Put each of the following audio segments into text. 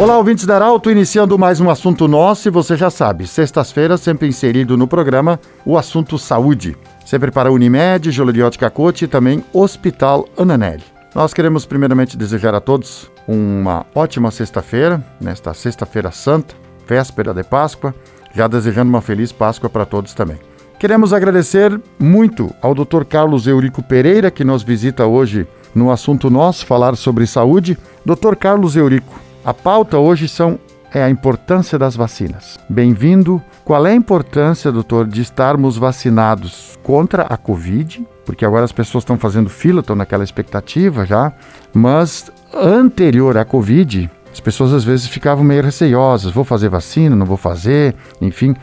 Olá, ouvintes da Arauto, iniciando mais um assunto nosso e você já sabe, sextas-feiras sempre inserido no programa o assunto saúde. Sempre para Unimed, Joleriot Cacote e também Hospital Ananelli. Nós queremos primeiramente desejar a todos uma ótima sexta-feira, nesta sexta-feira santa, véspera de Páscoa, já desejando uma feliz Páscoa para todos também. Queremos agradecer muito ao Dr. Carlos Eurico Pereira, que nos visita hoje no assunto nosso, falar sobre saúde. Dr. Carlos Eurico, a pauta hoje são é a importância das vacinas. Bem-vindo. Qual é a importância, doutor, de estarmos vacinados contra a Covid? Porque agora as pessoas estão fazendo fila, estão naquela expectativa já, mas anterior à Covid, as pessoas às vezes ficavam meio receiosas: vou fazer vacina, não vou fazer, enfim.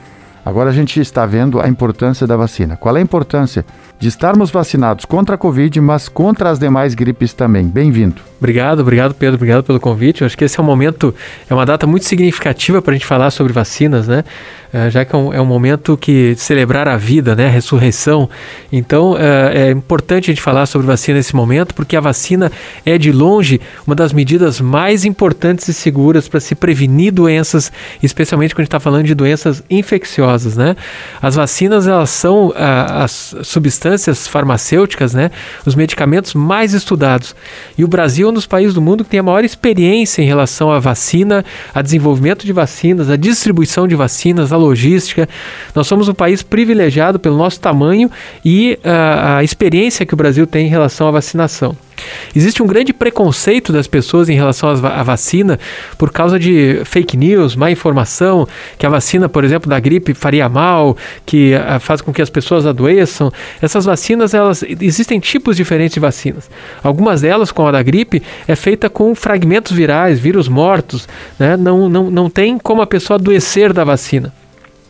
Agora a gente está vendo a importância da vacina. Qual é a importância de estarmos vacinados contra a Covid, mas contra as demais gripes também? Bem-vindo. Obrigado, obrigado Pedro, obrigado pelo convite. Eu acho que esse é um momento, é uma data muito significativa para a gente falar sobre vacinas, né? É, já que é um, é um, momento que celebrar a vida, né? A ressurreição. Então é, é, importante a gente falar sobre vacina nesse momento, porque a vacina é de longe uma das medidas mais importantes e seguras para se prevenir doenças, especialmente quando a gente está falando de doenças infecciosas, né? As vacinas elas são as substâncias farmacêuticas, né? Os medicamentos mais estudados. E o Brasil Brasil é um dos países do mundo que tem a maior experiência em relação à vacina, a desenvolvimento de vacinas, a distribuição de vacinas, a logística. Nós somos um país privilegiado pelo nosso tamanho e uh, a experiência que o Brasil tem em relação à vacinação. Existe um grande preconceito das pessoas em relação à vacina por causa de fake news, má informação, que a vacina, por exemplo, da gripe faria mal, que uh, faz com que as pessoas adoeçam. Essas vacinas, elas existem tipos diferentes de vacinas. Algumas delas, como a da gripe, é feita com fragmentos virais, vírus mortos, né? não, não, não tem como a pessoa adoecer da vacina.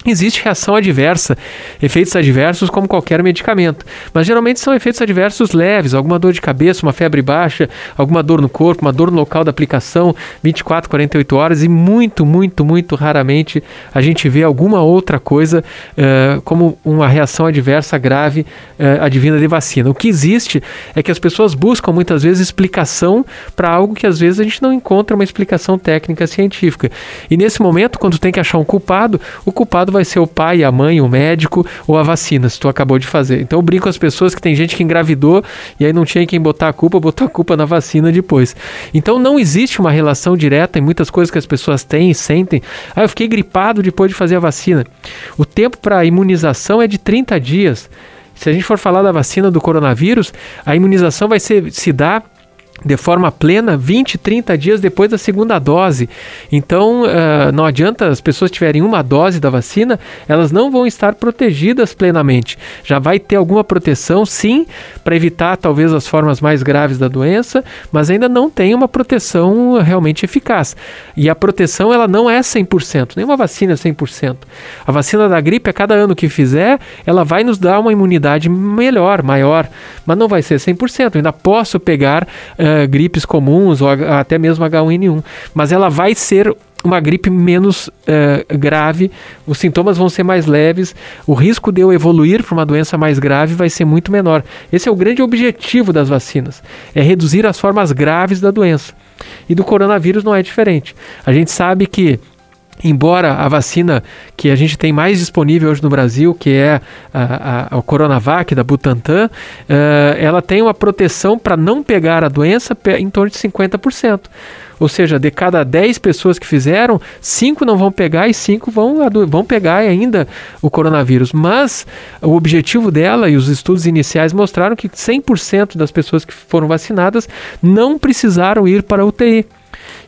Existe reação adversa, efeitos adversos como qualquer medicamento, mas geralmente são efeitos adversos leves, alguma dor de cabeça, uma febre baixa, alguma dor no corpo, uma dor no local da aplicação, 24, 48 horas e muito, muito, muito raramente a gente vê alguma outra coisa uh, como uma reação adversa grave uh, advinda de vacina. O que existe é que as pessoas buscam muitas vezes explicação para algo que às vezes a gente não encontra uma explicação técnica científica. E nesse momento, quando tem que achar um culpado, o culpado vai ser o pai, a mãe, o médico ou a vacina, se tu acabou de fazer. Então eu brinco com as pessoas que tem gente que engravidou e aí não tinha quem botar a culpa, botou a culpa na vacina depois. Então não existe uma relação direta em muitas coisas que as pessoas têm e sentem. Ah, eu fiquei gripado depois de fazer a vacina. O tempo para imunização é de 30 dias. Se a gente for falar da vacina do coronavírus, a imunização vai ser, se dar de forma plena 20, 30 dias depois da segunda dose. Então, uh, não adianta as pessoas tiverem uma dose da vacina, elas não vão estar protegidas plenamente. Já vai ter alguma proteção, sim, para evitar talvez as formas mais graves da doença, mas ainda não tem uma proteção realmente eficaz. E a proteção ela não é 100%, nenhuma vacina é 100%. A vacina da gripe, a cada ano que fizer, ela vai nos dar uma imunidade melhor, maior, mas não vai ser 100%. Eu ainda posso pegar uh, gripes comuns ou até mesmo H1N1, mas ela vai ser uma gripe menos uh, grave, os sintomas vão ser mais leves, o risco de eu evoluir para uma doença mais grave vai ser muito menor. Esse é o grande objetivo das vacinas, é reduzir as formas graves da doença. E do coronavírus não é diferente. A gente sabe que Embora a vacina que a gente tem mais disponível hoje no Brasil, que é a, a, a Coronavac da Butantan, uh, ela tem uma proteção para não pegar a doença em torno de 50%. Ou seja, de cada 10 pessoas que fizeram, 5 não vão pegar e 5 vão, vão pegar ainda o coronavírus. Mas o objetivo dela e os estudos iniciais mostraram que 100% das pessoas que foram vacinadas não precisaram ir para a UTI.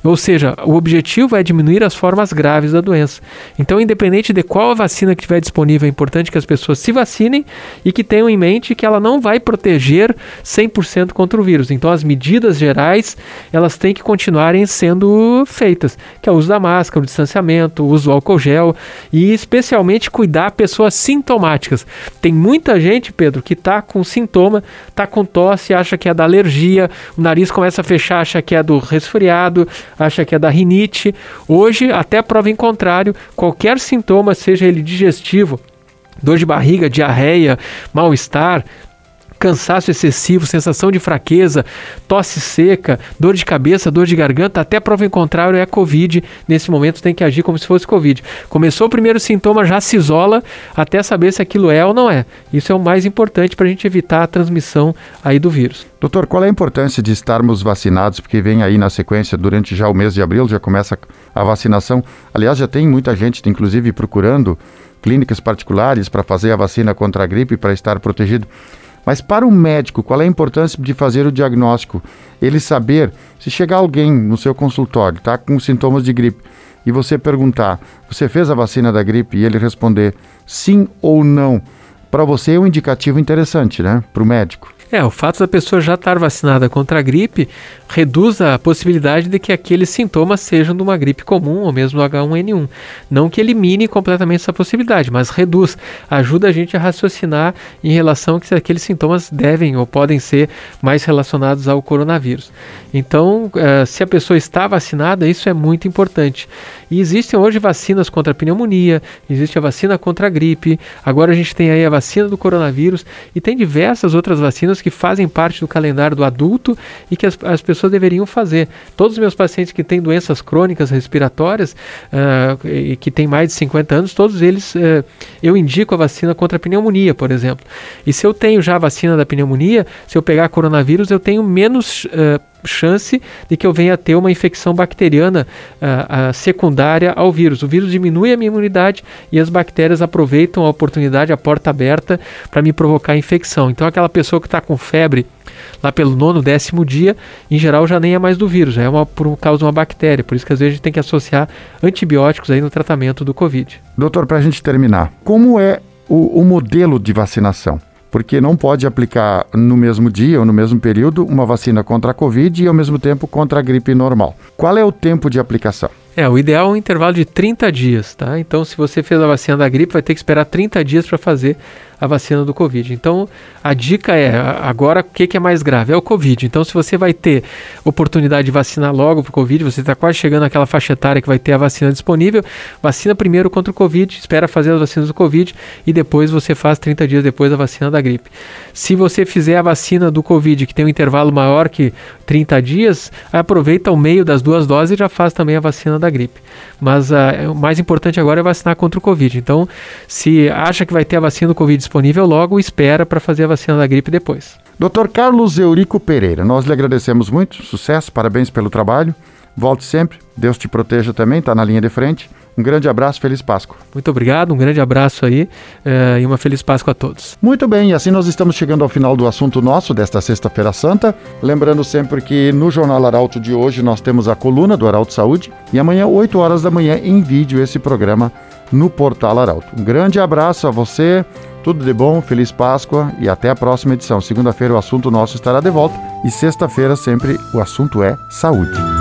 Ou seja, o objetivo é diminuir as formas graves da doença. Então, independente de qual a vacina que estiver disponível, é importante que as pessoas se vacinem e que tenham em mente que ela não vai proteger 100% contra o vírus. Então, as medidas gerais, elas têm que continuarem sendo feitas, que é o uso da máscara, o distanciamento, o uso do álcool gel e especialmente cuidar pessoas sintomáticas. Tem muita gente, Pedro, que está com sintoma, está com tosse, acha que é da alergia, o nariz começa a fechar, acha que é do resfriado, acha que é da rinite. Hoje, até prova em contrário, qualquer sintoma, seja ele digestivo, dor de barriga, diarreia, mal-estar, cansaço excessivo, sensação de fraqueza, tosse seca, dor de cabeça, dor de garganta, até prova em contrário é Covid. Nesse momento tem que agir como se fosse Covid. Começou o primeiro sintoma, já se isola até saber se aquilo é ou não é. Isso é o mais importante para a gente evitar a transmissão aí do vírus. Doutor, qual é a importância de estarmos vacinados? Porque vem aí na sequência, durante já o mês de abril, já começa a vacinação. Aliás, já tem muita gente, inclusive, procurando clínicas particulares para fazer a vacina contra a gripe, para estar protegido. Mas para o médico, qual é a importância de fazer o diagnóstico? Ele saber, se chegar alguém no seu consultório, tá com sintomas de gripe, e você perguntar, você fez a vacina da gripe? E ele responder sim ou não, para você é um indicativo interessante, né? Para o médico. É, o fato da pessoa já estar vacinada contra a gripe reduz a possibilidade de que aqueles sintomas sejam de uma gripe comum ou mesmo do H1N1. Não que elimine completamente essa possibilidade, mas reduz, ajuda a gente a raciocinar em relação a que aqueles sintomas devem ou podem ser mais relacionados ao coronavírus. Então, uh, se a pessoa está vacinada, isso é muito importante. E existem hoje vacinas contra a pneumonia, existe a vacina contra a gripe, agora a gente tem aí a vacina do coronavírus e tem diversas outras vacinas que fazem parte do calendário do adulto e que as, as pessoas deveriam fazer. Todos os meus pacientes que têm doenças crônicas respiratórias uh, e que têm mais de 50 anos, todos eles uh, eu indico a vacina contra a pneumonia, por exemplo. E se eu tenho já a vacina da pneumonia, se eu pegar coronavírus, eu tenho menos uh, chance de que eu venha ter uma infecção bacteriana uh, uh, secundária ao vírus. O vírus diminui a minha imunidade e as bactérias aproveitam a oportunidade, a porta aberta, para me provocar infecção. Então, aquela pessoa que está com febre lá pelo nono, décimo dia, em geral já nem é mais do vírus, é uma, por causa de uma bactéria. Por isso que às vezes a gente tem que associar antibióticos aí no tratamento do Covid. Doutor, para a gente terminar, como é o, o modelo de vacinação? Porque não pode aplicar no mesmo dia ou no mesmo período uma vacina contra a Covid e ao mesmo tempo contra a gripe normal. Qual é o tempo de aplicação? É, o ideal é um intervalo de 30 dias, tá? Então, se você fez a vacina da gripe, vai ter que esperar 30 dias para fazer a vacina do Covid. Então, a dica é, agora, o que, é mais grave? É o Covid. Então, se você vai ter oportunidade de vacinar logo para o Covid, você está quase chegando naquela faixa etária que vai ter a vacina disponível, vacina primeiro contra o Covid, espera fazer as vacinas do Covid e depois você faz 30 dias depois a vacina da gripe. Se você fizer a vacina do Covid, que tem um intervalo maior que 30 dias, aproveita o meio das duas doses e já faz também a vacina da gripe. Mas uh, o mais importante agora é vacinar contra o Covid. Então, se acha que vai ter a vacina do Covid disponível logo, espera para fazer a vacina da gripe depois. Dr. Carlos Eurico Pereira, nós lhe agradecemos muito, sucesso, parabéns pelo trabalho. Volte sempre, Deus te proteja também, está na linha de frente. Um grande abraço, feliz Páscoa. Muito obrigado, um grande abraço aí uh, e uma feliz Páscoa a todos. Muito bem, e assim nós estamos chegando ao final do assunto nosso desta Sexta-feira Santa. Lembrando sempre que no Jornal Arauto de hoje nós temos a coluna do Arauto Saúde e amanhã, 8 horas da manhã, em vídeo, esse programa no Portal Arauto. Um grande abraço a você, tudo de bom, feliz Páscoa e até a próxima edição. Segunda-feira o assunto nosso estará de volta e sexta-feira sempre o assunto é saúde.